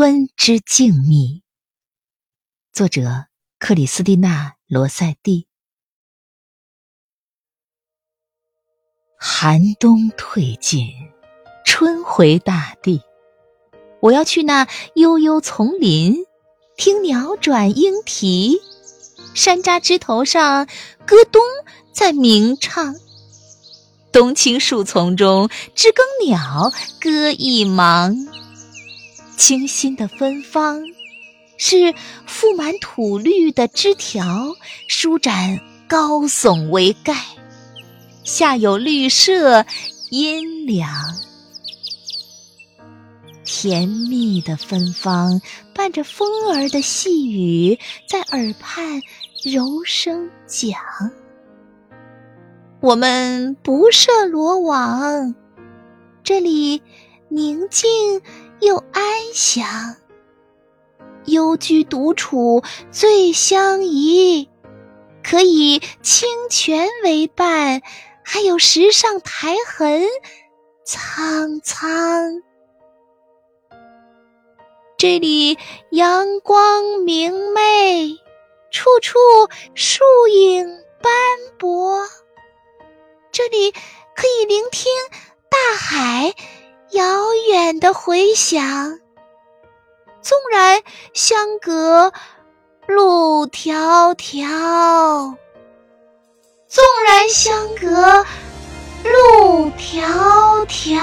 春之静谧。作者：克里斯蒂娜·罗塞蒂。寒冬退尽，春回大地。我要去那悠悠丛林，听鸟转莺啼，山楂枝头上，歌冬在鸣唱。冬青树丛中，知更鸟歌一忙。清新的芬芳，是覆满土绿的枝条，舒展高耸为盖，下有绿舍，阴凉。甜蜜的芬芳，伴着风儿的细语，在耳畔柔声讲。我们不设罗网，这里宁静又安详。幽居独处最相宜，可以清泉为伴，还有石上苔痕苍苍。这里阳光明媚，处处树影斑驳。这里可以聆听大海远的回响，纵然相隔路迢迢，纵然相隔路迢迢。